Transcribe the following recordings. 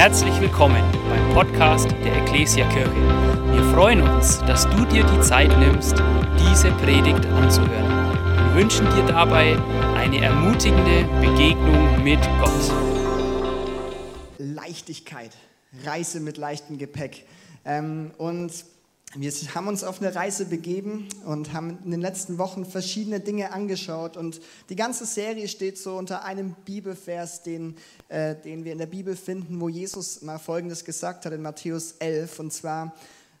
Herzlich willkommen beim Podcast der Ecclesia Kirche. Wir freuen uns, dass du dir die Zeit nimmst, diese Predigt anzuhören. Wir wünschen dir dabei eine ermutigende Begegnung mit Gott. Leichtigkeit, Reise mit leichtem Gepäck. Ähm, und wir haben uns auf eine Reise begeben und haben in den letzten Wochen verschiedene Dinge angeschaut. Und die ganze Serie steht so unter einem Bibelvers, den, äh, den wir in der Bibel finden, wo Jesus mal Folgendes gesagt hat in Matthäus 11. Und zwar,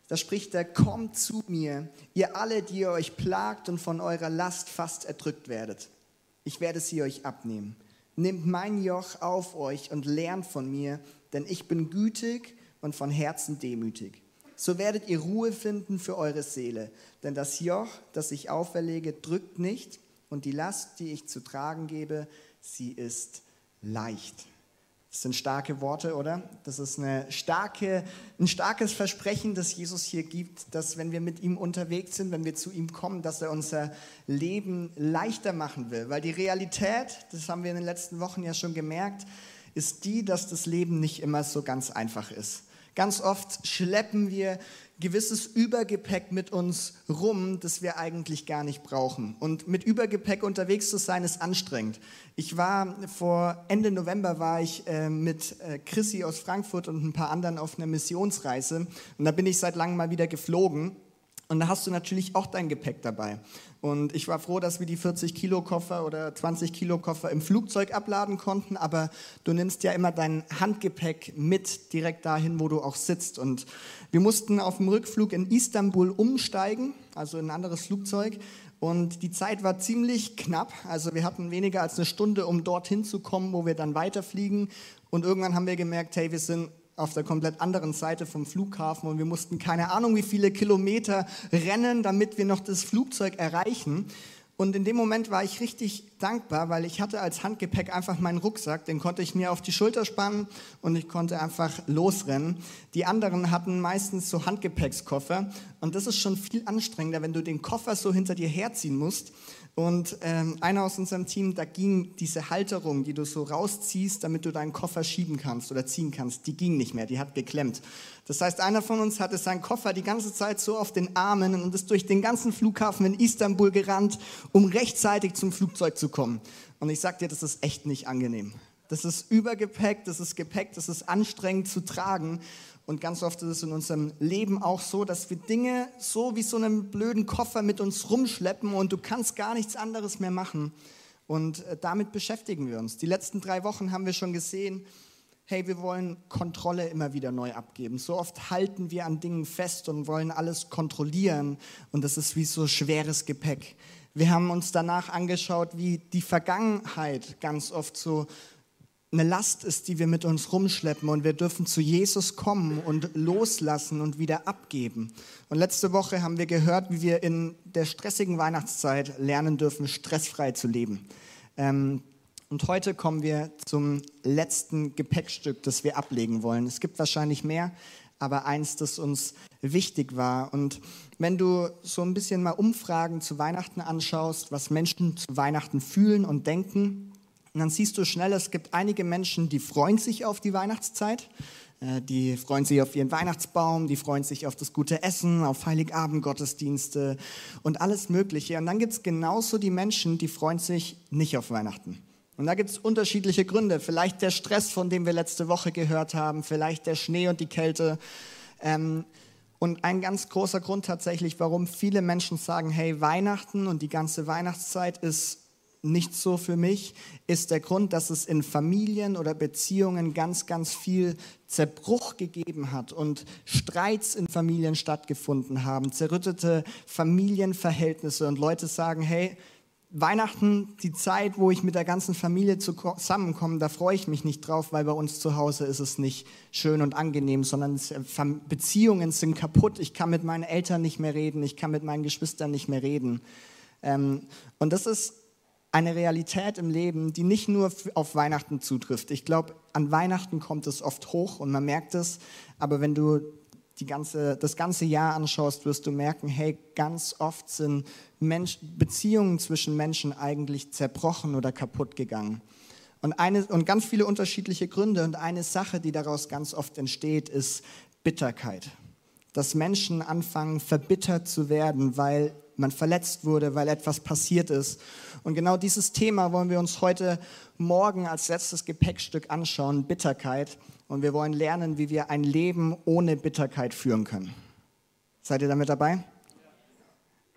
da spricht er, kommt zu mir, ihr alle, die ihr euch plagt und von eurer Last fast erdrückt werdet. Ich werde sie euch abnehmen. Nehmt mein Joch auf euch und lernt von mir, denn ich bin gütig und von Herzen demütig so werdet ihr Ruhe finden für eure Seele. Denn das Joch, das ich auferlege, drückt nicht und die Last, die ich zu tragen gebe, sie ist leicht. Das sind starke Worte, oder? Das ist eine starke, ein starkes Versprechen, das Jesus hier gibt, dass wenn wir mit ihm unterwegs sind, wenn wir zu ihm kommen, dass er unser Leben leichter machen will. Weil die Realität, das haben wir in den letzten Wochen ja schon gemerkt, ist die, dass das Leben nicht immer so ganz einfach ist. Ganz oft schleppen wir gewisses Übergepäck mit uns rum, das wir eigentlich gar nicht brauchen. Und mit Übergepäck unterwegs zu sein, ist anstrengend. Ich war vor Ende November war ich äh, mit äh, Chrissy aus Frankfurt und ein paar anderen auf einer Missionsreise und da bin ich seit langem mal wieder geflogen. Und da hast du natürlich auch dein Gepäck dabei. Und ich war froh, dass wir die 40 Kilo Koffer oder 20 Kilo Koffer im Flugzeug abladen konnten. Aber du nimmst ja immer dein Handgepäck mit direkt dahin, wo du auch sitzt. Und wir mussten auf dem Rückflug in Istanbul umsteigen, also in ein anderes Flugzeug. Und die Zeit war ziemlich knapp. Also wir hatten weniger als eine Stunde, um dorthin zu kommen, wo wir dann weiterfliegen. Und irgendwann haben wir gemerkt, hey, wir sind auf der komplett anderen Seite vom Flughafen und wir mussten keine Ahnung wie viele Kilometer rennen, damit wir noch das Flugzeug erreichen. Und in dem Moment war ich richtig dankbar, weil ich hatte als Handgepäck einfach meinen Rucksack, den konnte ich mir auf die Schulter spannen und ich konnte einfach losrennen. Die anderen hatten meistens so Handgepäckskoffer und das ist schon viel anstrengender, wenn du den Koffer so hinter dir herziehen musst. Und ähm, einer aus unserem Team, da ging diese Halterung, die du so rausziehst, damit du deinen Koffer schieben kannst oder ziehen kannst, die ging nicht mehr, die hat geklemmt. Das heißt, einer von uns hatte seinen Koffer die ganze Zeit so auf den Armen und ist durch den ganzen Flughafen in Istanbul gerannt, um rechtzeitig zum Flugzeug zu kommen. Und ich sag dir, das ist echt nicht angenehm. Das ist Übergepäck, das ist Gepäck, das ist anstrengend zu tragen. Und ganz oft ist es in unserem Leben auch so, dass wir Dinge so wie so einen blöden Koffer mit uns rumschleppen und du kannst gar nichts anderes mehr machen. Und äh, damit beschäftigen wir uns. Die letzten drei Wochen haben wir schon gesehen, hey, wir wollen Kontrolle immer wieder neu abgeben. So oft halten wir an Dingen fest und wollen alles kontrollieren und das ist wie so schweres Gepäck. Wir haben uns danach angeschaut, wie die Vergangenheit ganz oft so eine Last ist, die wir mit uns rumschleppen und wir dürfen zu Jesus kommen und loslassen und wieder abgeben. Und letzte Woche haben wir gehört, wie wir in der stressigen Weihnachtszeit lernen dürfen, stressfrei zu leben. Ähm, und heute kommen wir zum letzten Gepäckstück, das wir ablegen wollen. Es gibt wahrscheinlich mehr, aber eins, das uns wichtig war. Und wenn du so ein bisschen mal Umfragen zu Weihnachten anschaust, was Menschen zu Weihnachten fühlen und denken, und dann siehst du schnell, es gibt einige Menschen, die freuen sich auf die Weihnachtszeit. Äh, die freuen sich auf ihren Weihnachtsbaum, die freuen sich auf das gute Essen, auf Heiligabend, Gottesdienste und alles Mögliche. Und dann gibt es genauso die Menschen, die freuen sich nicht auf Weihnachten. Und da gibt es unterschiedliche Gründe. Vielleicht der Stress, von dem wir letzte Woche gehört haben, vielleicht der Schnee und die Kälte. Ähm, und ein ganz großer Grund tatsächlich, warum viele Menschen sagen, hey, Weihnachten und die ganze Weihnachtszeit ist nicht so für mich, ist der Grund, dass es in Familien oder Beziehungen ganz, ganz viel Zerbruch gegeben hat und Streits in Familien stattgefunden haben, zerrüttete Familienverhältnisse und Leute sagen, hey, Weihnachten, die Zeit, wo ich mit der ganzen Familie zusammenkomme, da freue ich mich nicht drauf, weil bei uns zu Hause ist es nicht schön und angenehm, sondern Beziehungen sind kaputt. Ich kann mit meinen Eltern nicht mehr reden, ich kann mit meinen Geschwistern nicht mehr reden. Ähm, und das ist eine Realität im Leben, die nicht nur auf Weihnachten zutrifft. Ich glaube, an Weihnachten kommt es oft hoch und man merkt es, aber wenn du ganze, das ganze Jahr anschaust, wirst du merken, hey, ganz oft sind Mensch, Beziehungen zwischen Menschen eigentlich zerbrochen oder kaputt gegangen. Und, eine, und ganz viele unterschiedliche Gründe. Und eine Sache, die daraus ganz oft entsteht, ist Bitterkeit. Dass Menschen anfangen, verbittert zu werden, weil man verletzt wurde, weil etwas passiert ist. Und genau dieses Thema wollen wir uns heute Morgen als letztes Gepäckstück anschauen, Bitterkeit. Und wir wollen lernen, wie wir ein Leben ohne Bitterkeit führen können. Seid ihr damit dabei?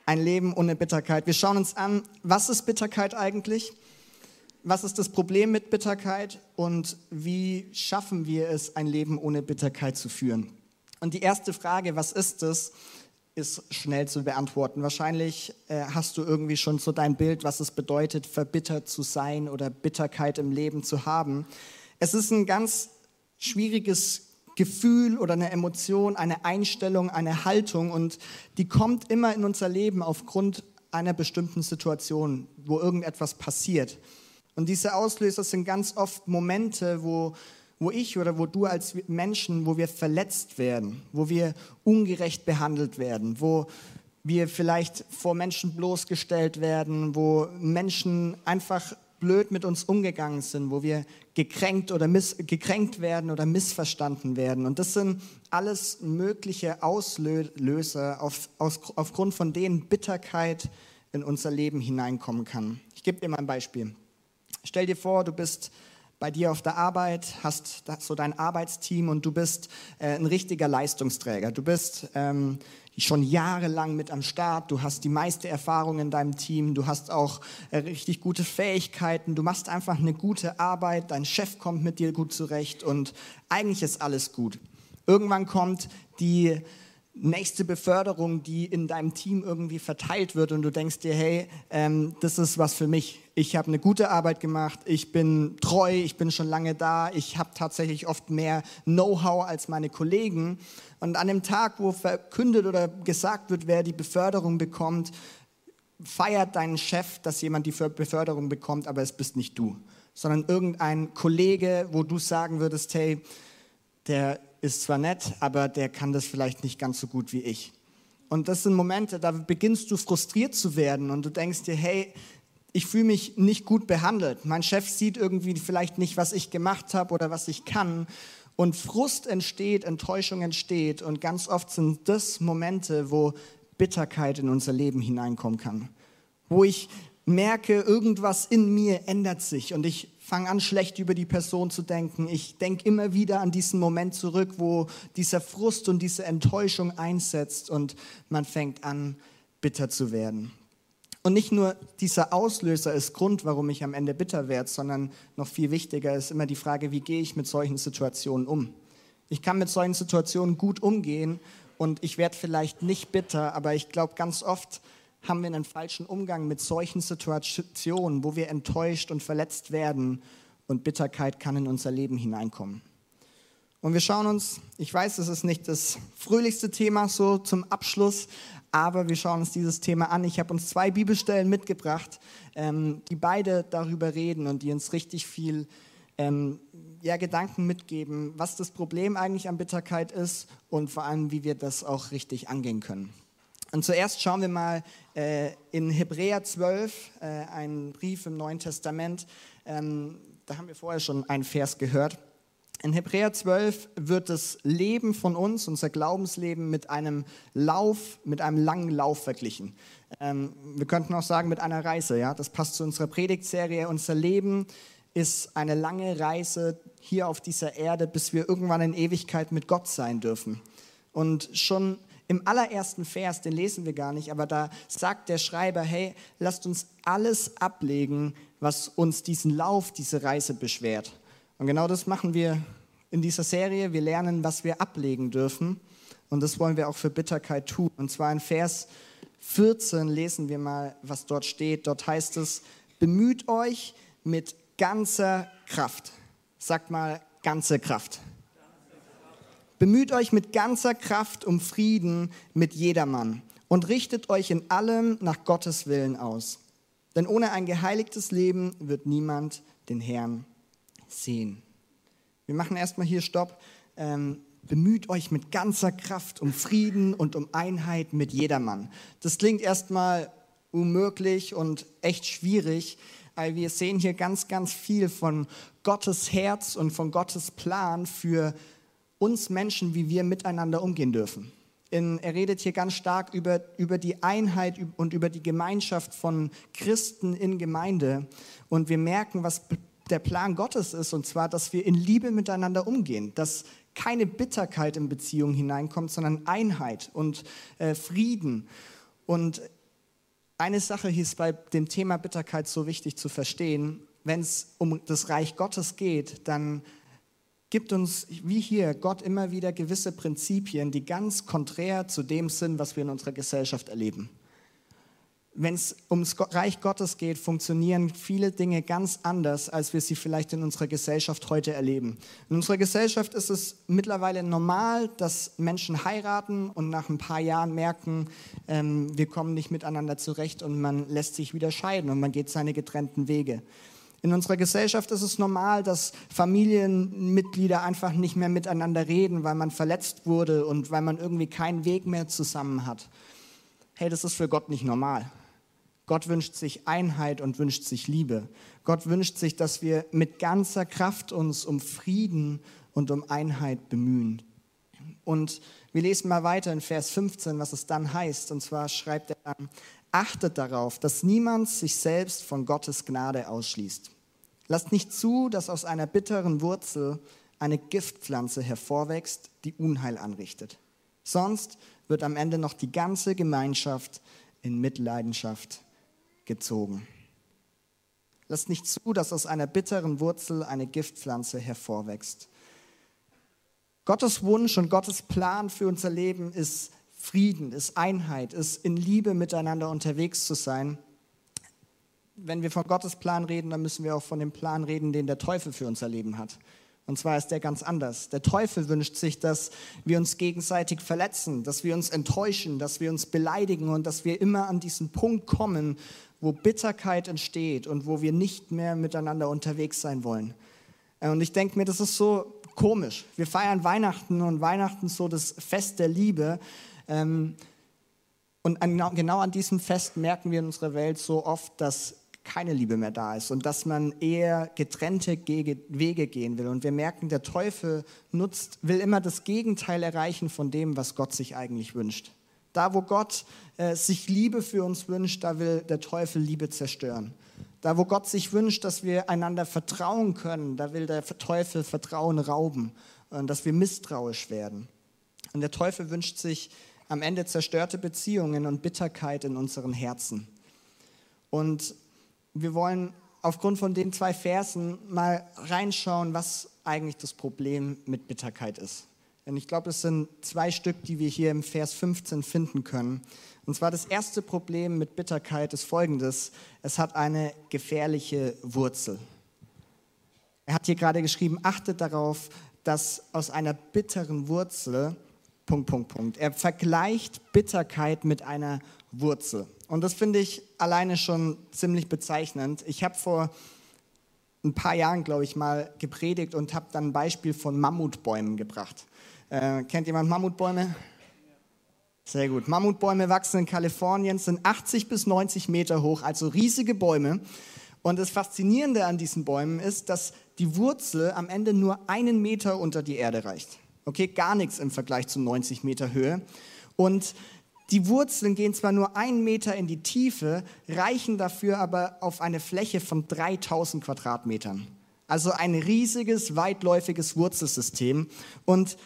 Ein Leben ohne Bitterkeit. Wir schauen uns an, was ist Bitterkeit eigentlich? Was ist das Problem mit Bitterkeit und wie schaffen wir es, ein Leben ohne Bitterkeit zu führen? Und die erste Frage, was ist es, ist schnell zu beantworten. Wahrscheinlich äh, hast du irgendwie schon so dein Bild, was es bedeutet, verbittert zu sein oder Bitterkeit im Leben zu haben. Es ist ein ganz schwieriges Gefühl oder eine Emotion, eine Einstellung, eine Haltung und die kommt immer in unser Leben aufgrund einer bestimmten Situation, wo irgendetwas passiert. Und diese Auslöser sind ganz oft Momente, wo, wo ich oder wo du als Menschen, wo wir verletzt werden, wo wir ungerecht behandelt werden, wo wir vielleicht vor Menschen bloßgestellt werden, wo Menschen einfach blöd mit uns umgegangen sind, wo wir gekränkt oder gekränkt werden oder missverstanden werden. Und das sind alles mögliche Auslöser, auf, aus, aufgrund von denen Bitterkeit in unser Leben hineinkommen kann. Ich gebe dir mal ein Beispiel. Stell dir vor, du bist bei dir auf der Arbeit, hast so dein Arbeitsteam und du bist äh, ein richtiger Leistungsträger. Du bist ähm, schon jahrelang mit am Start, du hast die meiste Erfahrung in deinem Team, du hast auch äh, richtig gute Fähigkeiten, du machst einfach eine gute Arbeit, dein Chef kommt mit dir gut zurecht und eigentlich ist alles gut. Irgendwann kommt die nächste Beförderung, die in deinem Team irgendwie verteilt wird und du denkst dir, hey, ähm, das ist was für mich. Ich habe eine gute Arbeit gemacht, ich bin treu, ich bin schon lange da, ich habe tatsächlich oft mehr Know-how als meine Kollegen. Und an dem Tag, wo verkündet oder gesagt wird, wer die Beförderung bekommt, feiert dein Chef, dass jemand die Beförderung bekommt, aber es bist nicht du, sondern irgendein Kollege, wo du sagen würdest, hey, der ist zwar nett, aber der kann das vielleicht nicht ganz so gut wie ich. Und das sind Momente, da beginnst du frustriert zu werden und du denkst dir, hey, ich fühle mich nicht gut behandelt. Mein Chef sieht irgendwie vielleicht nicht, was ich gemacht habe oder was ich kann. Und Frust entsteht, Enttäuschung entsteht. Und ganz oft sind das Momente, wo Bitterkeit in unser Leben hineinkommen kann. Wo ich merke, irgendwas in mir ändert sich und ich fange an, schlecht über die Person zu denken. Ich denke immer wieder an diesen Moment zurück, wo dieser Frust und diese Enttäuschung einsetzt und man fängt an, bitter zu werden. Und nicht nur dieser Auslöser ist Grund, warum ich am Ende bitter werde, sondern noch viel wichtiger ist immer die Frage, wie gehe ich mit solchen Situationen um? Ich kann mit solchen Situationen gut umgehen und ich werde vielleicht nicht bitter, aber ich glaube ganz oft, haben wir einen falschen Umgang mit solchen Situationen, wo wir enttäuscht und verletzt werden und Bitterkeit kann in unser Leben hineinkommen. Und wir schauen uns, ich weiß, es ist nicht das fröhlichste Thema so zum Abschluss, aber wir schauen uns dieses Thema an. Ich habe uns zwei Bibelstellen mitgebracht, ähm, die beide darüber reden und die uns richtig viel ähm, ja, Gedanken mitgeben, was das Problem eigentlich an Bitterkeit ist und vor allem, wie wir das auch richtig angehen können. Und zuerst schauen wir mal äh, in Hebräer 12, äh, einen Brief im Neuen Testament. Ähm, da haben wir vorher schon einen Vers gehört. In Hebräer 12 wird das Leben von uns, unser Glaubensleben, mit einem Lauf, mit einem langen Lauf verglichen. Ähm, wir könnten auch sagen, mit einer Reise. Ja? Das passt zu unserer Predigtserie. Unser Leben ist eine lange Reise hier auf dieser Erde, bis wir irgendwann in Ewigkeit mit Gott sein dürfen. Und schon im allerersten Vers, den lesen wir gar nicht, aber da sagt der Schreiber, hey, lasst uns alles ablegen, was uns diesen Lauf, diese Reise beschwert. Und genau das machen wir in dieser Serie. Wir lernen, was wir ablegen dürfen. Und das wollen wir auch für Bitterkeit tun. Und zwar in Vers 14 lesen wir mal, was dort steht. Dort heißt es, bemüht euch mit ganzer Kraft. Sagt mal, ganze Kraft. Bemüht euch mit ganzer Kraft um Frieden mit jedermann und richtet euch in allem nach Gottes Willen aus. Denn ohne ein geheiligtes Leben wird niemand den Herrn sehen. Wir machen erstmal hier Stopp. Ähm, bemüht euch mit ganzer Kraft um Frieden und um Einheit mit jedermann. Das klingt erstmal unmöglich und echt schwierig, weil wir sehen hier ganz, ganz viel von Gottes Herz und von Gottes Plan für uns Menschen, wie wir miteinander umgehen dürfen. In, er redet hier ganz stark über, über die Einheit und über die Gemeinschaft von Christen in Gemeinde. Und wir merken, was der Plan Gottes ist, und zwar, dass wir in Liebe miteinander umgehen, dass keine Bitterkeit in Beziehungen hineinkommt, sondern Einheit und äh, Frieden. Und eine Sache ist bei dem Thema Bitterkeit so wichtig zu verstehen. Wenn es um das Reich Gottes geht, dann gibt uns, wie hier, Gott immer wieder gewisse Prinzipien, die ganz konträr zu dem sind, was wir in unserer Gesellschaft erleben wenn es ums Reich Gottes geht, funktionieren viele Dinge ganz anders, als wir sie vielleicht in unserer Gesellschaft heute erleben. In unserer Gesellschaft ist es mittlerweile normal, dass Menschen heiraten und nach ein paar Jahren merken, ähm, wir kommen nicht miteinander zurecht und man lässt sich wieder scheiden und man geht seine getrennten Wege. In unserer Gesellschaft ist es normal, dass Familienmitglieder einfach nicht mehr miteinander reden, weil man verletzt wurde und weil man irgendwie keinen Weg mehr zusammen hat. Hey, das ist für Gott nicht normal. Gott wünscht sich Einheit und wünscht sich Liebe. Gott wünscht sich, dass wir mit ganzer Kraft uns um Frieden und um Einheit bemühen. Und wir lesen mal weiter in Vers 15, was es dann heißt. Und zwar schreibt er dann, achtet darauf, dass niemand sich selbst von Gottes Gnade ausschließt. Lasst nicht zu, dass aus einer bitteren Wurzel eine Giftpflanze hervorwächst, die Unheil anrichtet. Sonst wird am Ende noch die ganze Gemeinschaft in Mitleidenschaft gezogen. Lasst nicht zu, dass aus einer bitteren Wurzel eine Giftpflanze hervorwächst. Gottes Wunsch und Gottes Plan für unser Leben ist Frieden, ist Einheit, ist in Liebe miteinander unterwegs zu sein. Wenn wir von Gottes Plan reden, dann müssen wir auch von dem Plan reden, den der Teufel für unser Leben hat. Und zwar ist der ganz anders. Der Teufel wünscht sich, dass wir uns gegenseitig verletzen, dass wir uns enttäuschen, dass wir uns beleidigen und dass wir immer an diesen Punkt kommen, wo Bitterkeit entsteht und wo wir nicht mehr miteinander unterwegs sein wollen. Äh, und ich denke mir, das ist so komisch. Wir feiern Weihnachten und Weihnachten so das Fest der Liebe. Ähm, und genau an diesem Fest merken wir in unserer Welt so oft, dass keine Liebe mehr da ist und dass man eher getrennte Wege gehen will. Und wir merken, der Teufel nutzt, will immer das Gegenteil erreichen von dem, was Gott sich eigentlich wünscht. Da, wo Gott äh, sich Liebe für uns wünscht, da will der Teufel Liebe zerstören. Da, wo Gott sich wünscht, dass wir einander vertrauen können, da will der Teufel Vertrauen rauben und dass wir misstrauisch werden. Und der Teufel wünscht sich am Ende zerstörte Beziehungen und Bitterkeit in unseren Herzen. Und wir wollen aufgrund von den zwei Versen mal reinschauen, was eigentlich das Problem mit Bitterkeit ist. Denn ich glaube, es sind zwei Stück, die wir hier im Vers 15 finden können. Und zwar das erste Problem mit Bitterkeit ist folgendes. Es hat eine gefährliche Wurzel. Er hat hier gerade geschrieben, achtet darauf, dass aus einer bitteren Wurzel, Punkt, Punkt, Punkt. Er vergleicht Bitterkeit mit einer Wurzel. Und das finde ich alleine schon ziemlich bezeichnend. Ich habe vor ein paar Jahren, glaube ich, mal gepredigt und habe dann ein Beispiel von Mammutbäumen gebracht. Äh, kennt jemand Mammutbäume? Sehr gut. Mammutbäume wachsen in Kalifornien, sind 80 bis 90 Meter hoch, also riesige Bäume. Und das Faszinierende an diesen Bäumen ist, dass die Wurzel am Ende nur einen Meter unter die Erde reicht. Okay, gar nichts im Vergleich zu 90 Meter Höhe. Und die Wurzeln gehen zwar nur einen Meter in die Tiefe, reichen dafür aber auf eine Fläche von 3000 Quadratmetern. Also ein riesiges, weitläufiges Wurzelsystem. Und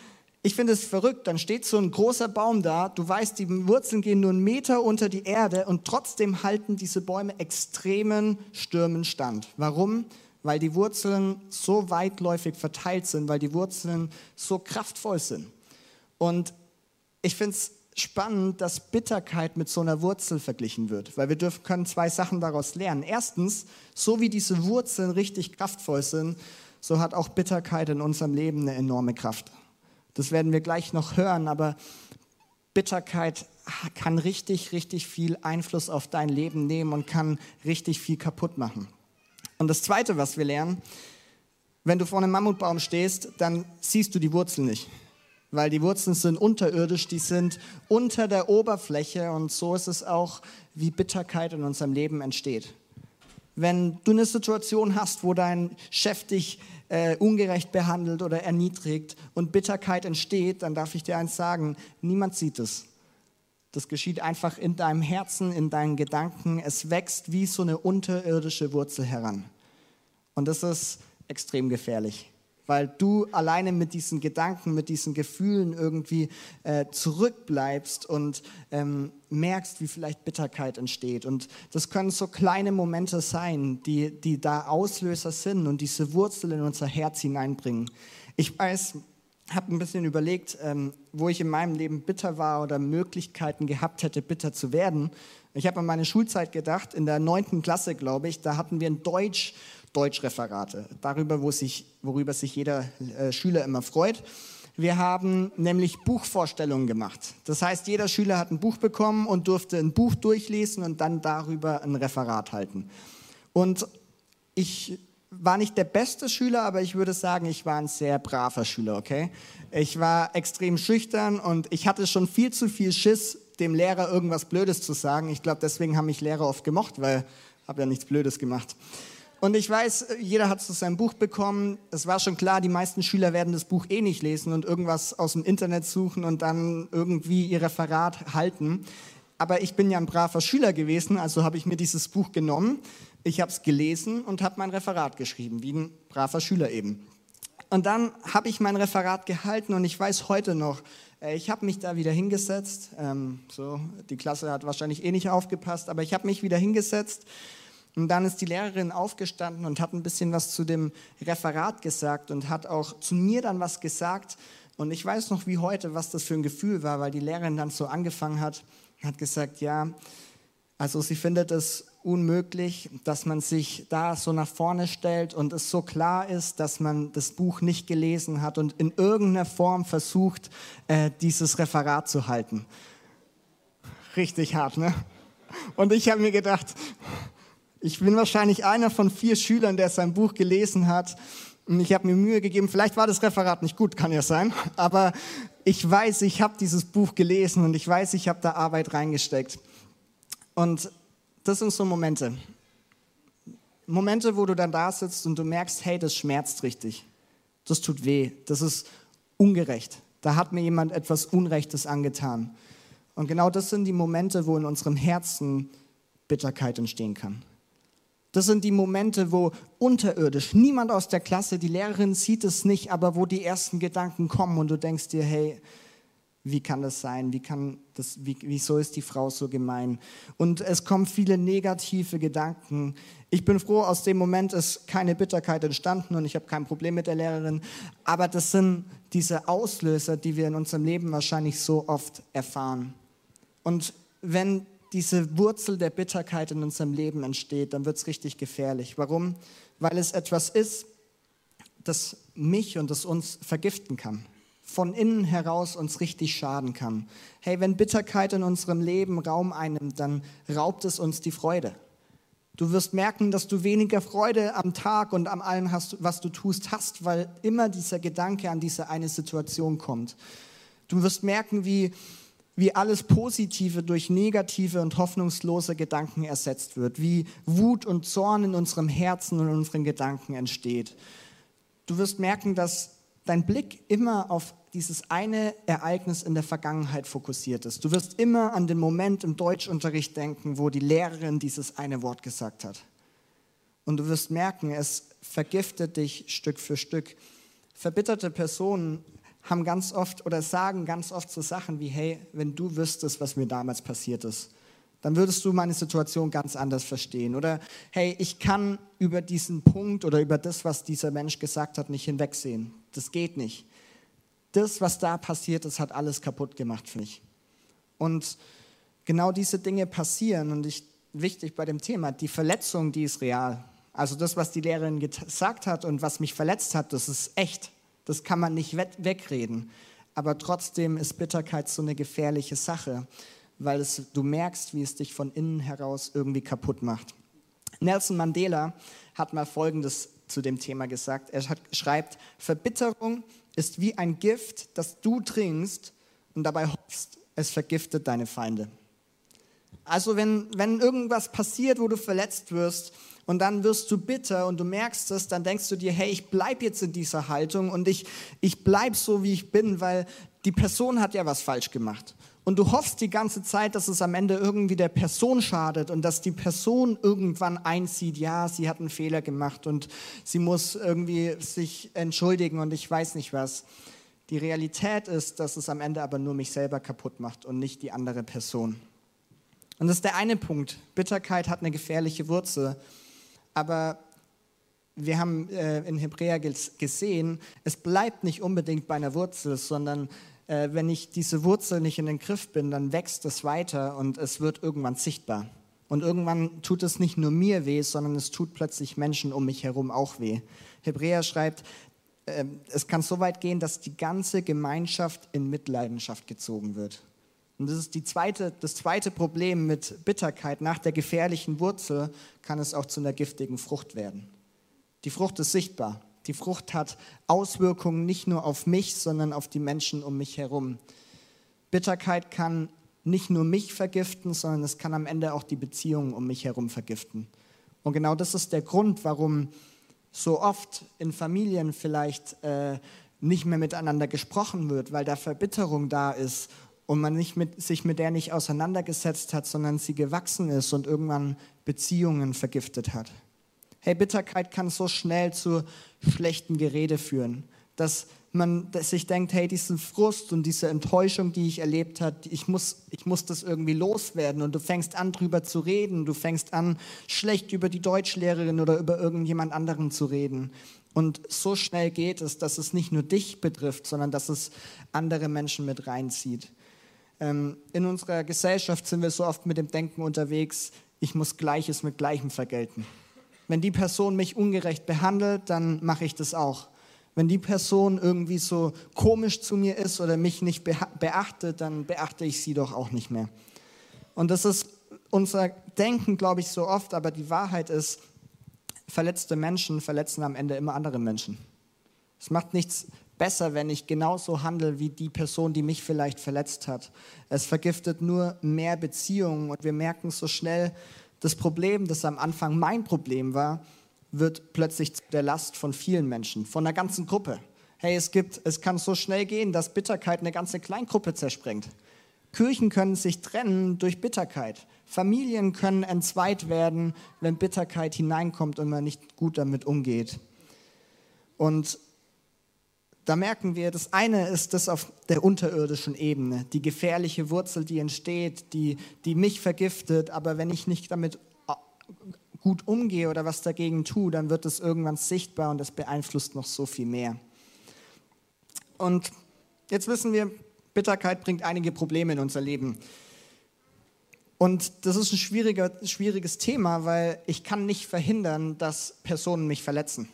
ich finde es verrückt, dann steht so ein großer Baum da, du weißt, die Wurzeln gehen nur einen Meter unter die Erde und trotzdem halten diese Bäume extremen Stürmen stand. Warum? Weil die Wurzeln so weitläufig verteilt sind, weil die Wurzeln so kraftvoll sind. Und ich finde es spannend, dass Bitterkeit mit so einer Wurzel verglichen wird, weil wir dürfen, können zwei Sachen daraus lernen. Erstens, so wie diese Wurzeln richtig kraftvoll sind, so hat auch Bitterkeit in unserem Leben eine enorme Kraft. Das werden wir gleich noch hören, aber Bitterkeit kann richtig, richtig viel Einfluss auf dein Leben nehmen und kann richtig viel kaputt machen. Und das Zweite, was wir lernen, wenn du vor einem Mammutbaum stehst, dann siehst du die Wurzel nicht. weil die Wurzeln sind unterirdisch, die sind unter der Oberfläche und so ist es auch, wie Bitterkeit in unserem Leben entsteht. Wenn du eine Situation hast, wo dein Chef dich äh, ungerecht behandelt oder erniedrigt und Bitterkeit entsteht, dann darf ich dir eins sagen, niemand sieht es. Das geschieht einfach in deinem Herzen, in deinen Gedanken. Es wächst wie so eine unterirdische Wurzel heran. Und das ist extrem gefährlich weil du alleine mit diesen Gedanken, mit diesen Gefühlen irgendwie äh, zurückbleibst und ähm, merkst, wie vielleicht Bitterkeit entsteht. Und das können so kleine Momente sein, die, die da Auslöser sind und diese Wurzel in unser Herz hineinbringen. Ich weiß, habe ein bisschen überlegt, ähm, wo ich in meinem Leben bitter war oder Möglichkeiten gehabt hätte, bitter zu werden. Ich habe an meine Schulzeit gedacht, in der neunten Klasse, glaube ich, da hatten wir ein Deutsch Deutschreferate, darüber, wo sich, worüber sich jeder äh, Schüler immer freut. Wir haben nämlich Buchvorstellungen gemacht. Das heißt, jeder Schüler hat ein Buch bekommen und durfte ein Buch durchlesen und dann darüber ein Referat halten. Und ich war nicht der beste Schüler, aber ich würde sagen, ich war ein sehr braver Schüler, okay? Ich war extrem schüchtern und ich hatte schon viel zu viel Schiss, dem Lehrer irgendwas Blödes zu sagen. Ich glaube, deswegen haben mich Lehrer oft gemocht, weil habe ja nichts Blödes gemacht. Und ich weiß, jeder hat so sein Buch bekommen. Es war schon klar, die meisten Schüler werden das Buch eh nicht lesen und irgendwas aus dem Internet suchen und dann irgendwie ihr Referat halten. Aber ich bin ja ein braver Schüler gewesen, also habe ich mir dieses Buch genommen. Ich habe es gelesen und habe mein Referat geschrieben, wie ein braver Schüler eben. Und dann habe ich mein Referat gehalten und ich weiß heute noch, äh, ich habe mich da wieder hingesetzt. Ähm, so, die Klasse hat wahrscheinlich eh nicht aufgepasst, aber ich habe mich wieder hingesetzt und dann ist die Lehrerin aufgestanden und hat ein bisschen was zu dem Referat gesagt und hat auch zu mir dann was gesagt. Und ich weiß noch wie heute, was das für ein Gefühl war, weil die Lehrerin dann so angefangen hat, hat gesagt, ja, also sie findet es unmöglich, dass man sich da so nach vorne stellt und es so klar ist, dass man das Buch nicht gelesen hat und in irgendeiner Form versucht, äh, dieses Referat zu halten. Richtig hart, ne? Und ich habe mir gedacht, ich bin wahrscheinlich einer von vier Schülern, der sein Buch gelesen hat. Und ich habe mir Mühe gegeben, vielleicht war das Referat nicht gut, kann ja sein, aber ich weiß, ich habe dieses Buch gelesen und ich weiß, ich habe da Arbeit reingesteckt. Und das sind so Momente. Momente, wo du dann da sitzt und du merkst, hey, das schmerzt richtig. Das tut weh. Das ist ungerecht. Da hat mir jemand etwas Unrechtes angetan. Und genau das sind die Momente, wo in unserem Herzen Bitterkeit entstehen kann. Das sind die Momente, wo unterirdisch, niemand aus der Klasse, die Lehrerin sieht es nicht, aber wo die ersten Gedanken kommen und du denkst dir, hey, wie kann das sein? Wie kann das, wie, wieso ist die Frau so gemein? Und es kommen viele negative Gedanken. Ich bin froh, aus dem Moment ist keine Bitterkeit entstanden und ich habe kein Problem mit der Lehrerin. Aber das sind diese Auslöser, die wir in unserem Leben wahrscheinlich so oft erfahren. Und wenn diese Wurzel der Bitterkeit in unserem Leben entsteht, dann wird es richtig gefährlich. Warum? Weil es etwas ist, das mich und das uns vergiften kann. Von innen heraus uns richtig schaden kann. Hey, wenn Bitterkeit in unserem Leben Raum einnimmt, dann raubt es uns die Freude. Du wirst merken, dass du weniger Freude am Tag und am allem, hast, was du tust, hast, weil immer dieser Gedanke an diese eine Situation kommt. Du wirst merken, wie wie alles Positive durch negative und hoffnungslose Gedanken ersetzt wird, wie Wut und Zorn in unserem Herzen und unseren Gedanken entsteht. Du wirst merken, dass dein Blick immer auf dieses eine Ereignis in der Vergangenheit fokussiert ist. Du wirst immer an den Moment im Deutschunterricht denken, wo die Lehrerin dieses eine Wort gesagt hat. Und du wirst merken, es vergiftet dich Stück für Stück. Verbitterte Personen haben ganz oft oder sagen ganz oft so Sachen wie, hey, wenn du wüsstest, was mir damals passiert ist, dann würdest du meine Situation ganz anders verstehen. Oder hey, ich kann über diesen Punkt oder über das, was dieser Mensch gesagt hat, nicht hinwegsehen. Das geht nicht. Das, was da passiert ist, hat alles kaputt gemacht für mich. Und genau diese Dinge passieren und ich, wichtig bei dem Thema, die Verletzung, die ist real. Also das, was die Lehrerin gesagt hat und was mich verletzt hat, das ist echt. Das kann man nicht wegreden. Aber trotzdem ist Bitterkeit so eine gefährliche Sache, weil es, du merkst, wie es dich von innen heraus irgendwie kaputt macht. Nelson Mandela hat mal Folgendes zu dem Thema gesagt. Er hat, schreibt, Verbitterung ist wie ein Gift, das du trinkst und dabei hoffst, es vergiftet deine Feinde. Also wenn, wenn irgendwas passiert, wo du verletzt wirst und dann wirst du bitter und du merkst es, dann denkst du dir, hey, ich bleibe jetzt in dieser Haltung und ich, ich bleibe so, wie ich bin, weil die Person hat ja was falsch gemacht. Und du hoffst die ganze Zeit, dass es am Ende irgendwie der Person schadet und dass die Person irgendwann einzieht, ja, sie hat einen Fehler gemacht und sie muss irgendwie sich entschuldigen und ich weiß nicht was. Die Realität ist, dass es am Ende aber nur mich selber kaputt macht und nicht die andere Person. Und das ist der eine Punkt. Bitterkeit hat eine gefährliche Wurzel. Aber wir haben äh, in Hebräer gesehen, es bleibt nicht unbedingt bei einer Wurzel, sondern äh, wenn ich diese Wurzel nicht in den Griff bin, dann wächst es weiter und es wird irgendwann sichtbar. Und irgendwann tut es nicht nur mir weh, sondern es tut plötzlich Menschen um mich herum auch weh. Hebräer schreibt, äh, es kann so weit gehen, dass die ganze Gemeinschaft in Mitleidenschaft gezogen wird. Und das ist zweite, das zweite Problem mit Bitterkeit. Nach der gefährlichen Wurzel kann es auch zu einer giftigen Frucht werden. Die Frucht ist sichtbar. Die Frucht hat Auswirkungen nicht nur auf mich, sondern auf die Menschen um mich herum. Bitterkeit kann nicht nur mich vergiften, sondern es kann am Ende auch die Beziehungen um mich herum vergiften. Und genau das ist der Grund, warum so oft in Familien vielleicht äh, nicht mehr miteinander gesprochen wird, weil da Verbitterung da ist und man nicht mit, sich mit der nicht auseinandergesetzt hat, sondern sie gewachsen ist und irgendwann Beziehungen vergiftet hat. Hey, Bitterkeit kann so schnell zu schlechten Gerede führen, dass man sich denkt, hey, diesen Frust und diese Enttäuschung, die ich erlebt habe, ich muss, ich muss das irgendwie loswerden. Und du fängst an, drüber zu reden. Du fängst an, schlecht über die Deutschlehrerin oder über irgendjemand anderen zu reden. Und so schnell geht es, dass es nicht nur dich betrifft, sondern dass es andere Menschen mit reinzieht. Ähm, in unserer Gesellschaft sind wir so oft mit dem Denken unterwegs, ich muss Gleiches mit Gleichem vergelten. Wenn die Person mich ungerecht behandelt, dann mache ich das auch. Wenn die Person irgendwie so komisch zu mir ist oder mich nicht beachtet, dann beachte ich sie doch auch nicht mehr. Und das ist unser Denken, glaube ich, so oft, aber die Wahrheit ist, verletzte Menschen verletzen am Ende immer andere Menschen. Es macht nichts besser, wenn ich genauso handle wie die Person, die mich vielleicht verletzt hat. Es vergiftet nur mehr Beziehungen und wir merken so schnell, das Problem, das am Anfang mein Problem war, wird plötzlich zu der Last von vielen Menschen, von einer ganzen Gruppe. Hey, es, gibt, es kann so schnell gehen, dass Bitterkeit eine ganze Kleingruppe zersprengt. Kirchen können sich trennen durch Bitterkeit. Familien können entzweit werden, wenn Bitterkeit hineinkommt und man nicht gut damit umgeht. Und da merken wir, das eine ist das auf der unterirdischen Ebene, die gefährliche Wurzel, die entsteht, die, die mich vergiftet, aber wenn ich nicht damit äh, gut umgehe oder was dagegen tue, dann wird es irgendwann sichtbar und das beeinflusst noch so viel mehr. Und jetzt wissen wir, Bitterkeit bringt einige Probleme in unser Leben. Und das ist ein schwieriges Thema, weil ich kann nicht verhindern, dass Personen mich verletzen.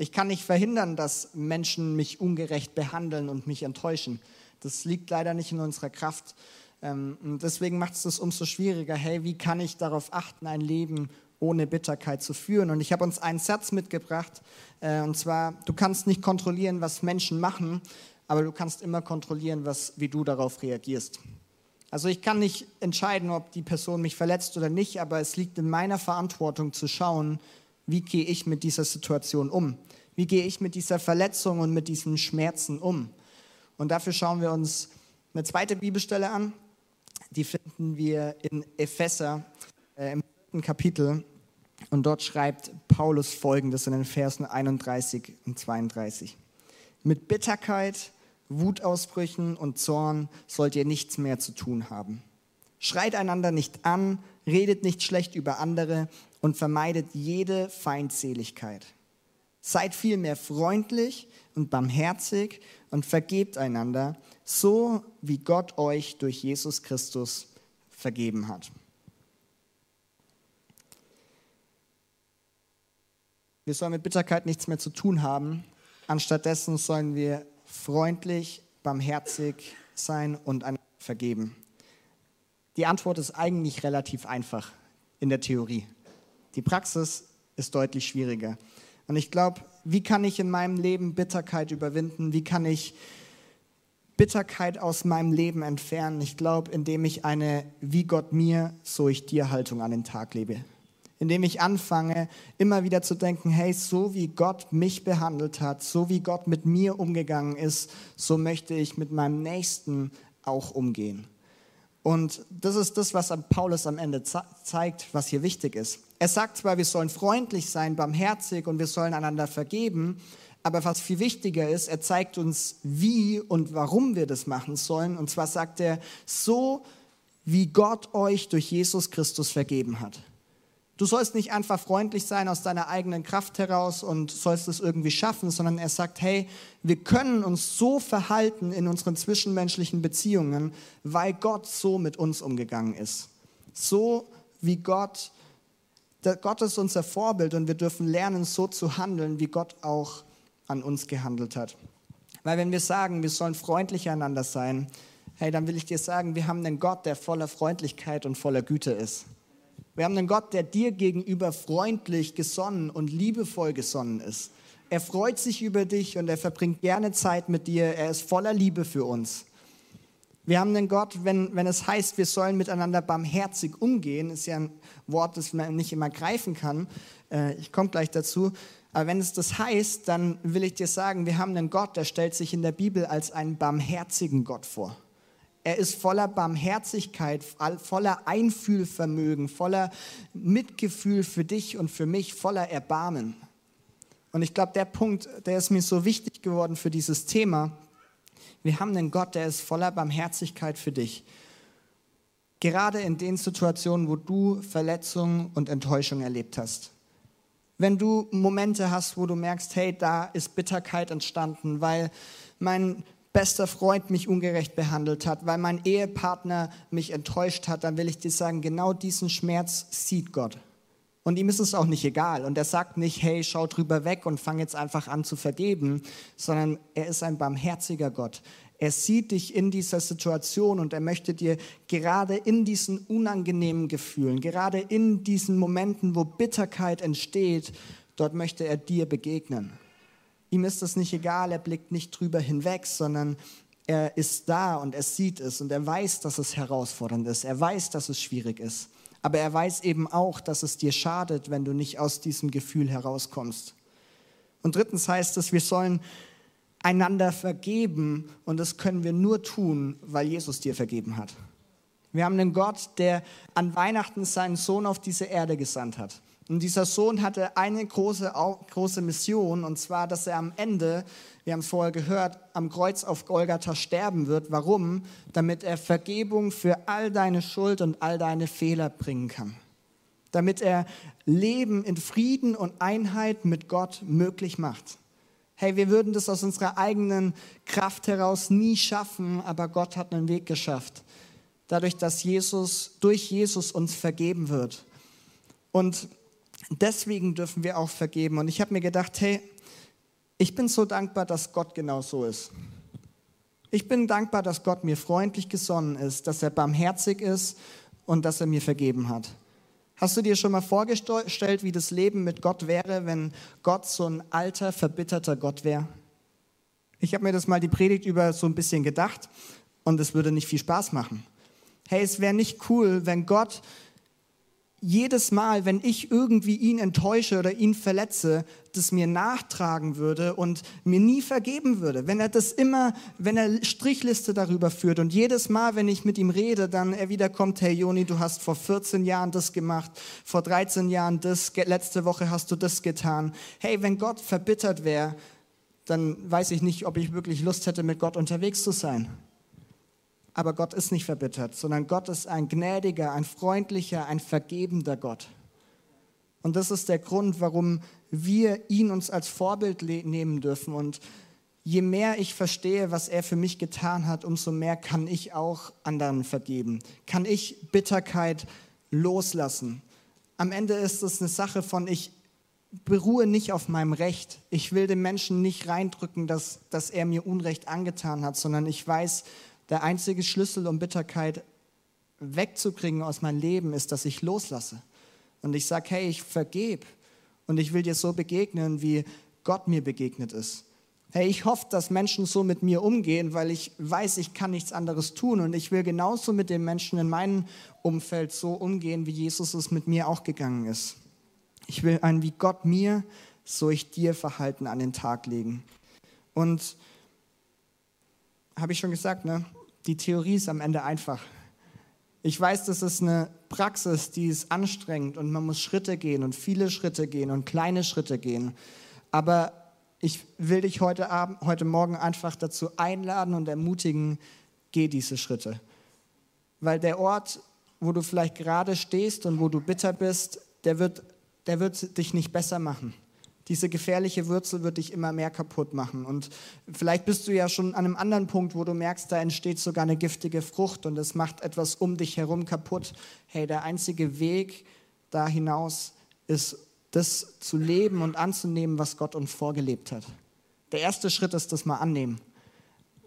Ich kann nicht verhindern, dass Menschen mich ungerecht behandeln und mich enttäuschen. Das liegt leider nicht in unserer Kraft. Ähm, und deswegen macht es das umso schwieriger. Hey, wie kann ich darauf achten, ein Leben ohne Bitterkeit zu führen? Und ich habe uns einen Satz mitgebracht. Äh, und zwar, du kannst nicht kontrollieren, was Menschen machen, aber du kannst immer kontrollieren, was, wie du darauf reagierst. Also ich kann nicht entscheiden, ob die Person mich verletzt oder nicht, aber es liegt in meiner Verantwortung zu schauen, wie gehe ich mit dieser Situation um? Wie gehe ich mit dieser Verletzung und mit diesen Schmerzen um? Und dafür schauen wir uns eine zweite Bibelstelle an. Die finden wir in Epheser äh, im vierten Kapitel. Und dort schreibt Paulus folgendes in den Versen 31 und 32. Mit Bitterkeit, Wutausbrüchen und Zorn sollt ihr nichts mehr zu tun haben. Schreit einander nicht an, redet nicht schlecht über andere und vermeidet jede Feindseligkeit. Seid vielmehr freundlich und barmherzig und vergebt einander, so wie Gott euch durch Jesus Christus vergeben hat. Wir sollen mit Bitterkeit nichts mehr zu tun haben. Anstattdessen sollen wir freundlich, barmherzig sein und einander vergeben. Die Antwort ist eigentlich relativ einfach in der Theorie. Die Praxis ist deutlich schwieriger. Und ich glaube, wie kann ich in meinem Leben Bitterkeit überwinden? Wie kann ich Bitterkeit aus meinem Leben entfernen? Ich glaube, indem ich eine wie Gott mir, so ich dir Haltung an den Tag lebe. Indem ich anfange, immer wieder zu denken, hey, so wie Gott mich behandelt hat, so wie Gott mit mir umgegangen ist, so möchte ich mit meinem Nächsten auch umgehen. Und das ist das, was Paulus am Ende zeigt, was hier wichtig ist. Er sagt zwar, wir sollen freundlich sein, barmherzig und wir sollen einander vergeben, aber was viel wichtiger ist, er zeigt uns, wie und warum wir das machen sollen. Und zwar sagt er, so wie Gott euch durch Jesus Christus vergeben hat. Du sollst nicht einfach freundlich sein aus deiner eigenen Kraft heraus und sollst es irgendwie schaffen, sondern er sagt, hey, wir können uns so verhalten in unseren zwischenmenschlichen Beziehungen, weil Gott so mit uns umgegangen ist. So wie Gott, Gott ist unser Vorbild und wir dürfen lernen, so zu handeln, wie Gott auch an uns gehandelt hat. Weil wenn wir sagen, wir sollen freundlich einander sein, hey, dann will ich dir sagen, wir haben einen Gott, der voller Freundlichkeit und voller Güte ist. Wir haben einen Gott, der dir gegenüber freundlich gesonnen und liebevoll gesonnen ist. Er freut sich über dich und er verbringt gerne Zeit mit dir. Er ist voller Liebe für uns. Wir haben einen Gott, wenn, wenn es heißt, wir sollen miteinander barmherzig umgehen, ist ja ein Wort, das man nicht immer greifen kann. Äh, ich komme gleich dazu. Aber wenn es das heißt, dann will ich dir sagen, wir haben einen Gott, der stellt sich in der Bibel als einen barmherzigen Gott vor. Er ist voller Barmherzigkeit, voller Einfühlvermögen, voller Mitgefühl für dich und für mich, voller Erbarmen. Und ich glaube, der Punkt, der ist mir so wichtig geworden für dieses Thema. Wir haben einen Gott, der ist voller Barmherzigkeit für dich. Gerade in den Situationen, wo du Verletzung und Enttäuschung erlebt hast. Wenn du Momente hast, wo du merkst, hey, da ist Bitterkeit entstanden, weil mein bester Freund mich ungerecht behandelt hat, weil mein Ehepartner mich enttäuscht hat, dann will ich dir sagen, genau diesen Schmerz sieht Gott. Und ihm ist es auch nicht egal. Und er sagt nicht, hey, schau drüber weg und fang jetzt einfach an zu vergeben, sondern er ist ein barmherziger Gott. Er sieht dich in dieser Situation und er möchte dir gerade in diesen unangenehmen Gefühlen, gerade in diesen Momenten, wo Bitterkeit entsteht, dort möchte er dir begegnen. Ihm ist das nicht egal, er blickt nicht drüber hinweg, sondern er ist da und er sieht es und er weiß, dass es herausfordernd ist. Er weiß, dass es schwierig ist. Aber er weiß eben auch, dass es dir schadet, wenn du nicht aus diesem Gefühl herauskommst. Und drittens heißt es, wir sollen einander vergeben und das können wir nur tun, weil Jesus dir vergeben hat. Wir haben einen Gott, der an Weihnachten seinen Sohn auf diese Erde gesandt hat. Und dieser Sohn hatte eine große, große Mission, und zwar, dass er am Ende, wir haben es vorher gehört, am Kreuz auf Golgatha sterben wird. Warum? Damit er Vergebung für all deine Schuld und all deine Fehler bringen kann. Damit er Leben in Frieden und Einheit mit Gott möglich macht. Hey, wir würden das aus unserer eigenen Kraft heraus nie schaffen, aber Gott hat einen Weg geschafft. Dadurch, dass Jesus, durch Jesus uns vergeben wird. Und deswegen dürfen wir auch vergeben. Und ich habe mir gedacht, hey, ich bin so dankbar, dass Gott genau so ist. Ich bin dankbar, dass Gott mir freundlich gesonnen ist, dass er barmherzig ist und dass er mir vergeben hat. Hast du dir schon mal vorgestellt, wie das Leben mit Gott wäre, wenn Gott so ein alter, verbitterter Gott wäre? Ich habe mir das mal die Predigt über so ein bisschen gedacht und es würde nicht viel Spaß machen. Hey, es wäre nicht cool, wenn Gott jedes Mal, wenn ich irgendwie ihn enttäusche oder ihn verletze, das mir nachtragen würde und mir nie vergeben würde. Wenn er das immer, wenn er Strichliste darüber führt und jedes Mal, wenn ich mit ihm rede, dann er wieder kommt, hey Joni, du hast vor 14 Jahren das gemacht, vor 13 Jahren das, letzte Woche hast du das getan. Hey, wenn Gott verbittert wäre, dann weiß ich nicht, ob ich wirklich Lust hätte, mit Gott unterwegs zu sein. Aber Gott ist nicht verbittert, sondern Gott ist ein gnädiger, ein freundlicher, ein vergebender Gott. Und das ist der Grund, warum wir ihn uns als Vorbild nehmen dürfen. Und je mehr ich verstehe, was er für mich getan hat, umso mehr kann ich auch anderen vergeben. Kann ich Bitterkeit loslassen. Am Ende ist es eine Sache von, ich beruhe nicht auf meinem Recht. Ich will dem Menschen nicht reindrücken, dass, dass er mir Unrecht angetan hat, sondern ich weiß, der einzige Schlüssel, um Bitterkeit wegzukriegen aus meinem Leben, ist, dass ich loslasse. Und ich sage, hey, ich vergebe. Und ich will dir so begegnen, wie Gott mir begegnet ist. Hey, ich hoffe, dass Menschen so mit mir umgehen, weil ich weiß, ich kann nichts anderes tun und ich will genauso mit den Menschen in meinem Umfeld so umgehen, wie Jesus es mit mir auch gegangen ist. Ich will ein wie Gott mir, so ich dir Verhalten an den Tag legen. Und habe ich schon gesagt, ne? Die Theorie ist am Ende einfach. Ich weiß, das ist eine Praxis, die ist anstrengend und man muss Schritte gehen und viele Schritte gehen und kleine Schritte gehen. Aber ich will dich heute, Abend, heute Morgen einfach dazu einladen und ermutigen, geh diese Schritte. Weil der Ort, wo du vielleicht gerade stehst und wo du bitter bist, der wird, der wird dich nicht besser machen. Diese gefährliche Wurzel wird dich immer mehr kaputt machen. Und vielleicht bist du ja schon an einem anderen Punkt, wo du merkst, da entsteht sogar eine giftige Frucht und es macht etwas um dich herum kaputt. Hey, der einzige Weg da hinaus ist, das zu leben und anzunehmen, was Gott uns vorgelebt hat. Der erste Schritt ist das mal annehmen.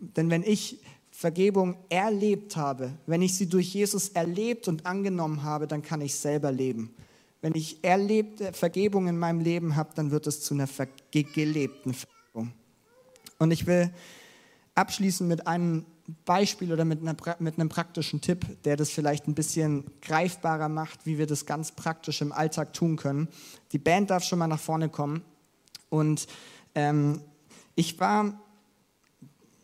Denn wenn ich Vergebung erlebt habe, wenn ich sie durch Jesus erlebt und angenommen habe, dann kann ich selber leben. Wenn ich erlebte Vergebung in meinem Leben habe, dann wird es zu einer gelebten Vergebung. Und ich will abschließen mit einem Beispiel oder mit, einer, mit einem praktischen Tipp, der das vielleicht ein bisschen greifbarer macht, wie wir das ganz praktisch im Alltag tun können. Die Band darf schon mal nach vorne kommen. Und ähm, ich war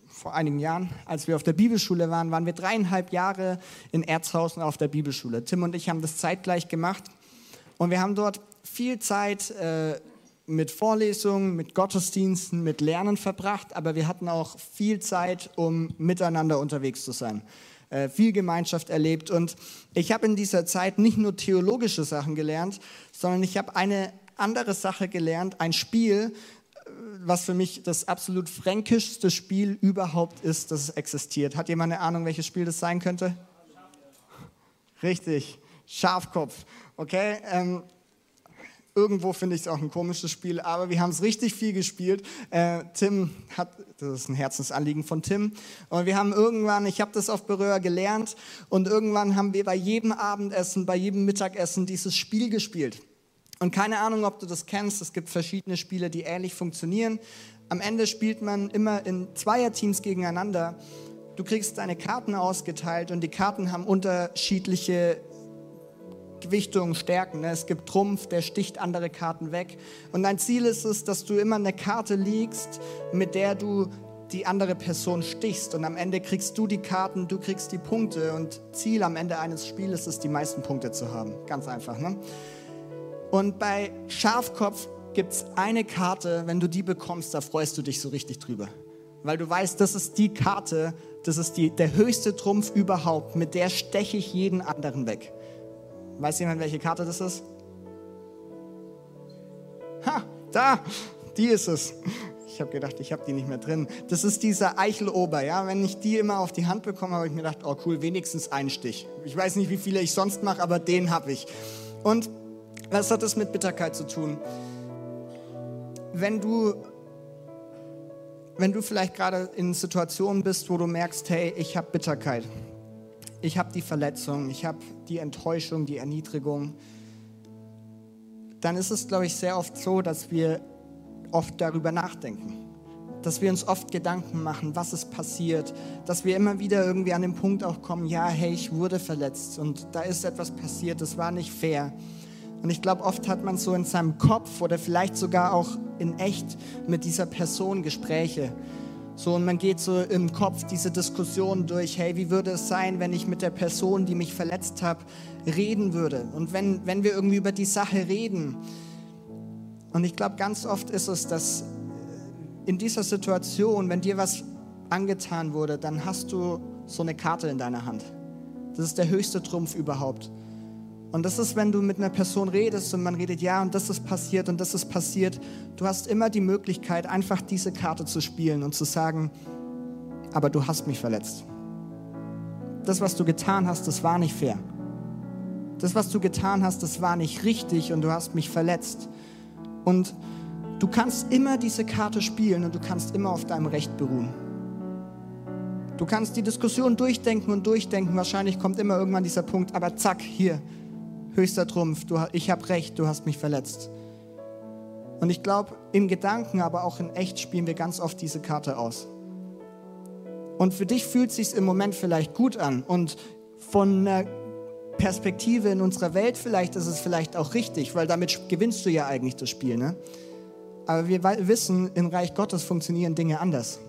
vor einigen Jahren, als wir auf der Bibelschule waren, waren wir dreieinhalb Jahre in Erzhausen auf der Bibelschule. Tim und ich haben das zeitgleich gemacht. Und wir haben dort viel Zeit äh, mit Vorlesungen, mit Gottesdiensten, mit Lernen verbracht, aber wir hatten auch viel Zeit, um miteinander unterwegs zu sein. Äh, viel Gemeinschaft erlebt. Und ich habe in dieser Zeit nicht nur theologische Sachen gelernt, sondern ich habe eine andere Sache gelernt, ein Spiel, äh, was für mich das absolut fränkischste Spiel überhaupt ist, das existiert. Hat jemand eine Ahnung, welches Spiel das sein könnte? Richtig, Schafkopf. Okay, ähm, irgendwo finde ich es auch ein komisches Spiel, aber wir haben es richtig viel gespielt. Äh, Tim hat, das ist ein Herzensanliegen von Tim, und wir haben irgendwann, ich habe das auf Berührer gelernt, und irgendwann haben wir bei jedem Abendessen, bei jedem Mittagessen dieses Spiel gespielt. Und keine Ahnung, ob du das kennst, es gibt verschiedene Spiele, die ähnlich funktionieren. Am Ende spielt man immer in Zweierteams gegeneinander. Du kriegst deine Karten ausgeteilt und die Karten haben unterschiedliche Gewichtungen, Stärken. Ne? Es gibt Trumpf, der sticht andere Karten weg. Und dein Ziel ist es, dass du immer eine Karte liegst, mit der du die andere Person stichst. Und am Ende kriegst du die Karten, du kriegst die Punkte. Und Ziel am Ende eines Spiels ist, die meisten Punkte zu haben. Ganz einfach. Ne? Und bei Schafkopf gibt es eine Karte, wenn du die bekommst, da freust du dich so richtig drüber. Weil du weißt, das ist die Karte, das ist die, der höchste Trumpf überhaupt, mit der steche ich jeden anderen weg. Weiß jemand, welche Karte das ist? Ha, da, die ist es. Ich habe gedacht, ich habe die nicht mehr drin. Das ist dieser Eichelober, ja. Wenn ich die immer auf die Hand bekomme, habe ich mir gedacht, oh cool, wenigstens ein Stich. Ich weiß nicht, wie viele ich sonst mache, aber den habe ich. Und was hat das mit Bitterkeit zu tun? Wenn du wenn du vielleicht gerade in Situationen bist, wo du merkst, hey, ich habe Bitterkeit, ich habe die Verletzung, ich habe die Enttäuschung, die Erniedrigung, dann ist es, glaube ich, sehr oft so, dass wir oft darüber nachdenken. Dass wir uns oft Gedanken machen, was ist passiert. Dass wir immer wieder irgendwie an den Punkt auch kommen, ja, hey, ich wurde verletzt und da ist etwas passiert, das war nicht fair. Und ich glaube, oft hat man so in seinem Kopf oder vielleicht sogar auch in echt mit dieser Person Gespräche. So, und man geht so im Kopf diese Diskussion durch, hey, wie würde es sein, wenn ich mit der Person, die mich verletzt hat, reden würde? Und wenn, wenn wir irgendwie über die Sache reden. Und ich glaube, ganz oft ist es, dass in dieser Situation, wenn dir was angetan wurde, dann hast du so eine Karte in deiner Hand. Das ist der höchste Trumpf überhaupt. Und das ist, wenn du mit einer Person redest und man redet, ja, und das ist passiert und das ist passiert. Du hast immer die Möglichkeit, einfach diese Karte zu spielen und zu sagen, aber du hast mich verletzt. Das, was du getan hast, das war nicht fair. Das, was du getan hast, das war nicht richtig und du hast mich verletzt. Und du kannst immer diese Karte spielen und du kannst immer auf deinem Recht beruhen. Du kannst die Diskussion durchdenken und durchdenken. Wahrscheinlich kommt immer irgendwann dieser Punkt, aber zack, hier, höchster Trumpf, du, ich habe recht, du hast mich verletzt. Und ich glaube, in Gedanken, aber auch in echt spielen wir ganz oft diese Karte aus. Und für dich fühlt sich im Moment vielleicht gut an und von einer Perspektive in unserer Welt vielleicht ist es vielleicht auch richtig, weil damit gewinnst du ja eigentlich das Spiel. Ne? Aber wir wissen, im Reich Gottes funktionieren Dinge anders.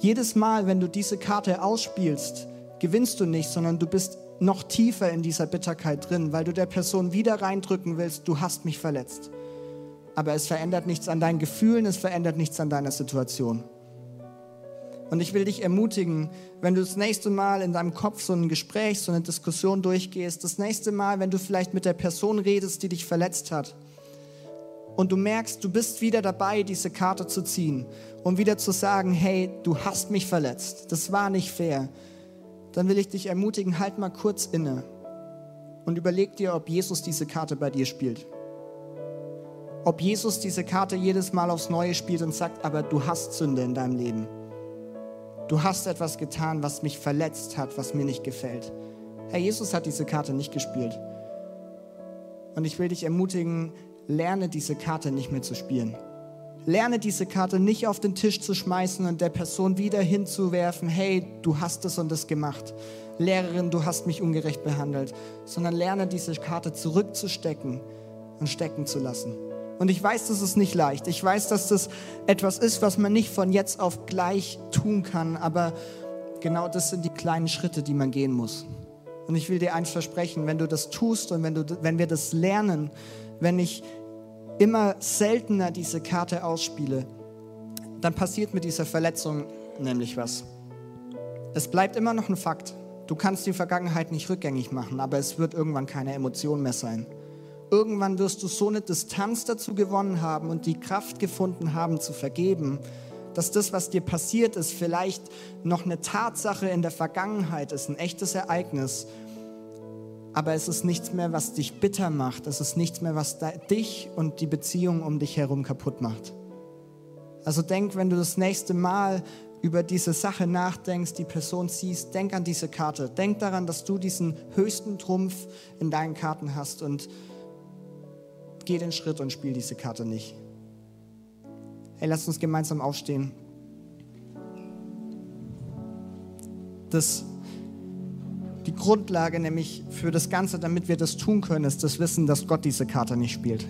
Jedes Mal, wenn du diese Karte ausspielst, gewinnst du nicht, sondern du bist noch tiefer in dieser Bitterkeit drin, weil du der Person wieder reindrücken willst, du hast mich verletzt. Aber es verändert nichts an deinen Gefühlen, es verändert nichts an deiner Situation. Und ich will dich ermutigen, wenn du das nächste Mal in deinem Kopf so ein Gespräch, so eine Diskussion durchgehst, das nächste Mal, wenn du vielleicht mit der Person redest, die dich verletzt hat, und du merkst, du bist wieder dabei, diese Karte zu ziehen, um wieder zu sagen, hey, du hast mich verletzt, das war nicht fair, dann will ich dich ermutigen, halt mal kurz inne und überleg dir, ob Jesus diese Karte bei dir spielt. Ob Jesus diese Karte jedes Mal aufs Neue spielt und sagt, aber du hast Sünde in deinem Leben. Du hast etwas getan, was mich verletzt hat, was mir nicht gefällt. Herr Jesus hat diese Karte nicht gespielt. Und ich will dich ermutigen, lerne diese Karte nicht mehr zu spielen. Lerne diese Karte nicht auf den Tisch zu schmeißen und der Person wieder hinzuwerfen, hey, du hast das und das gemacht. Lehrerin, du hast mich ungerecht behandelt. Sondern lerne diese Karte zurückzustecken und stecken zu lassen. Und ich weiß, das ist nicht leicht. Ich weiß, dass das etwas ist, was man nicht von jetzt auf gleich tun kann. Aber genau das sind die kleinen Schritte, die man gehen muss. Und ich will dir eins versprechen, wenn du das tust und wenn, du, wenn wir das lernen, wenn ich immer seltener diese Karte ausspiele, dann passiert mit dieser Verletzung nämlich was. Es bleibt immer noch ein Fakt. Du kannst die Vergangenheit nicht rückgängig machen, aber es wird irgendwann keine Emotion mehr sein. Irgendwann wirst du so eine Distanz dazu gewonnen haben und die Kraft gefunden haben zu vergeben, dass das, was dir passiert ist, vielleicht noch eine Tatsache in der Vergangenheit ist, ein echtes Ereignis aber es ist nichts mehr, was dich bitter macht. Es ist nichts mehr, was dich und die Beziehung um dich herum kaputt macht. Also denk, wenn du das nächste Mal über diese Sache nachdenkst, die Person siehst, denk an diese Karte. Denk daran, dass du diesen höchsten Trumpf in deinen Karten hast und geh den Schritt und spiel diese Karte nicht. Hey, lass uns gemeinsam aufstehen. Das die Grundlage nämlich für das Ganze, damit wir das tun können, ist das Wissen, dass Gott diese Karte nicht spielt.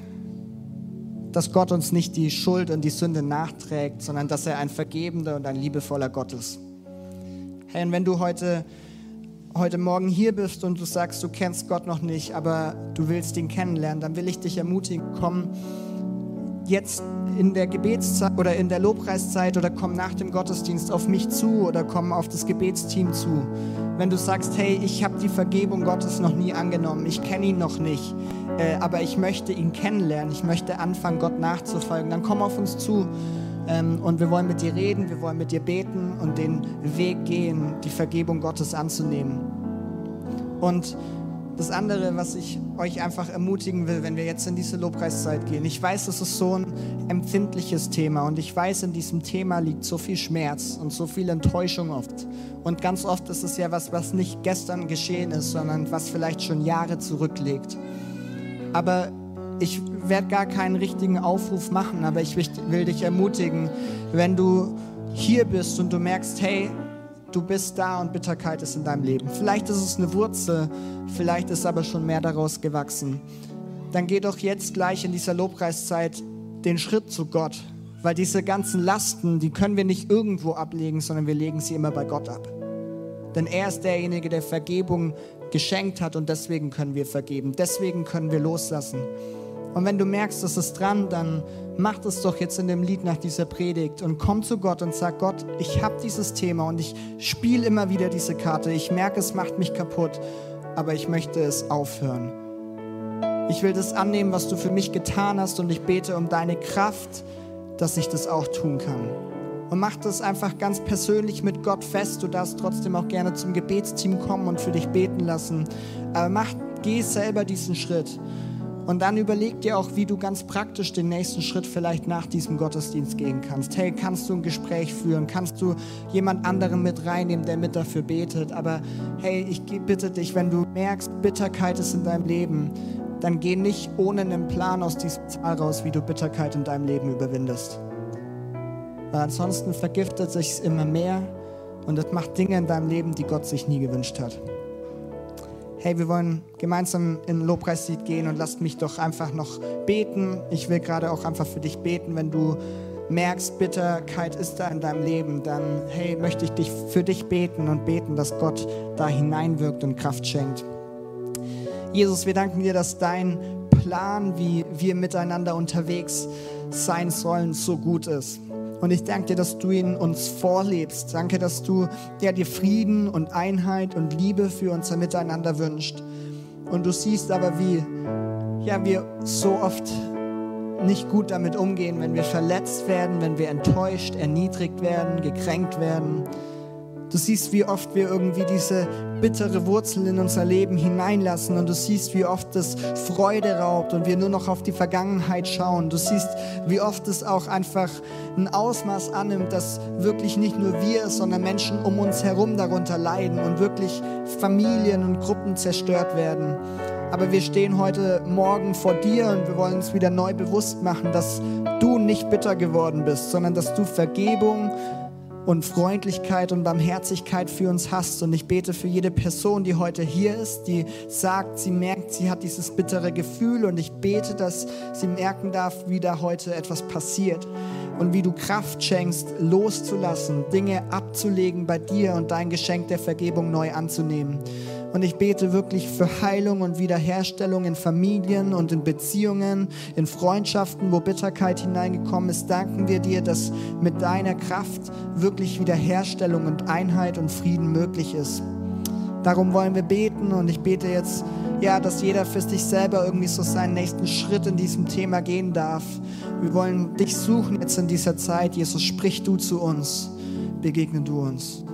Dass Gott uns nicht die Schuld und die Sünde nachträgt, sondern dass er ein vergebender und ein liebevoller Gott ist. Hey, und wenn du heute, heute Morgen hier bist und du sagst, du kennst Gott noch nicht, aber du willst ihn kennenlernen, dann will ich dich ermutigen, komm jetzt in der Gebetszeit oder in der Lobpreiszeit oder komm nach dem Gottesdienst auf mich zu oder komm auf das Gebetsteam zu wenn du sagst, hey, ich habe die Vergebung Gottes noch nie angenommen, ich kenne ihn noch nicht, äh, aber ich möchte ihn kennenlernen, ich möchte anfangen, Gott nachzufolgen, dann komm auf uns zu ähm, und wir wollen mit dir reden, wir wollen mit dir beten und den Weg gehen, die Vergebung Gottes anzunehmen. Und das andere, was ich euch einfach ermutigen will, wenn wir jetzt in diese Lobpreiszeit gehen. Ich weiß, es ist so ein empfindliches Thema und ich weiß, in diesem Thema liegt so viel Schmerz und so viel Enttäuschung oft. Und ganz oft ist es ja was, was nicht gestern geschehen ist, sondern was vielleicht schon Jahre zurückliegt. Aber ich werde gar keinen richtigen Aufruf machen, aber ich will dich ermutigen, wenn du hier bist und du merkst, hey, du bist da und Bitterkeit ist in deinem Leben. Vielleicht ist es eine Wurzel, vielleicht ist aber schon mehr daraus gewachsen. Dann geh doch jetzt gleich in dieser Lobpreiszeit den Schritt zu Gott, weil diese ganzen Lasten, die können wir nicht irgendwo ablegen, sondern wir legen sie immer bei Gott ab. Denn er ist derjenige, der Vergebung geschenkt hat und deswegen können wir vergeben, deswegen können wir loslassen. Und wenn du merkst, das ist dran, dann mach das doch jetzt in dem Lied nach dieser Predigt und komm zu Gott und sag, Gott, ich habe dieses Thema und ich spiele immer wieder diese Karte. Ich merke, es macht mich kaputt, aber ich möchte es aufhören. Ich will das annehmen, was du für mich getan hast und ich bete um deine Kraft, dass ich das auch tun kann. Und mach das einfach ganz persönlich mit Gott fest. Du darfst trotzdem auch gerne zum Gebetsteam kommen und für dich beten lassen. Aber mach, geh selber diesen Schritt. Und dann überleg dir auch, wie du ganz praktisch den nächsten Schritt vielleicht nach diesem Gottesdienst gehen kannst. Hey, kannst du ein Gespräch führen? Kannst du jemand anderen mit reinnehmen, der mit dafür betet? Aber hey, ich bitte dich, wenn du merkst, Bitterkeit ist in deinem Leben, dann geh nicht ohne einen Plan aus diesem Zahl raus, wie du Bitterkeit in deinem Leben überwindest. Weil ansonsten vergiftet sich es immer mehr und es macht Dinge in deinem Leben, die Gott sich nie gewünscht hat. Hey, wir wollen gemeinsam in ein Lobpreislied gehen und lasst mich doch einfach noch beten. Ich will gerade auch einfach für dich beten, wenn du merkst, Bitterkeit ist da in deinem Leben, dann hey, möchte ich dich für dich beten und beten, dass Gott da hineinwirkt und Kraft schenkt. Jesus, wir danken dir, dass dein Plan, wie wir miteinander unterwegs sein sollen, so gut ist. Und ich danke dir, dass du ihn uns vorlebst. Danke, dass du ja, dir Frieden und Einheit und Liebe für unser Miteinander wünscht. Und du siehst aber, wie ja, wir so oft nicht gut damit umgehen, wenn wir verletzt werden, wenn wir enttäuscht, erniedrigt werden, gekränkt werden. Du siehst, wie oft wir irgendwie diese bittere Wurzel in unser Leben hineinlassen und du siehst, wie oft es Freude raubt und wir nur noch auf die Vergangenheit schauen. Du siehst, wie oft es auch einfach ein Ausmaß annimmt, dass wirklich nicht nur wir, sondern Menschen um uns herum darunter leiden und wirklich Familien und Gruppen zerstört werden. Aber wir stehen heute Morgen vor dir und wir wollen uns wieder neu bewusst machen, dass du nicht bitter geworden bist, sondern dass du Vergebung und Freundlichkeit und Barmherzigkeit für uns hast. Und ich bete für jede Person, die heute hier ist, die sagt, sie merkt, sie hat dieses bittere Gefühl. Und ich bete, dass sie merken darf, wie da heute etwas passiert. Und wie du Kraft schenkst, loszulassen, Dinge abzulegen bei dir und dein Geschenk der Vergebung neu anzunehmen. Und ich bete wirklich für Heilung und Wiederherstellung in Familien und in Beziehungen, in Freundschaften, wo Bitterkeit hineingekommen ist. Danken wir dir, dass mit deiner Kraft wirklich Wiederherstellung und Einheit und Frieden möglich ist. Darum wollen wir beten und ich bete jetzt, ja, dass jeder für sich selber irgendwie so seinen nächsten Schritt in diesem Thema gehen darf. Wir wollen dich suchen jetzt in dieser Zeit. Jesus, sprich du zu uns. Begegne du uns.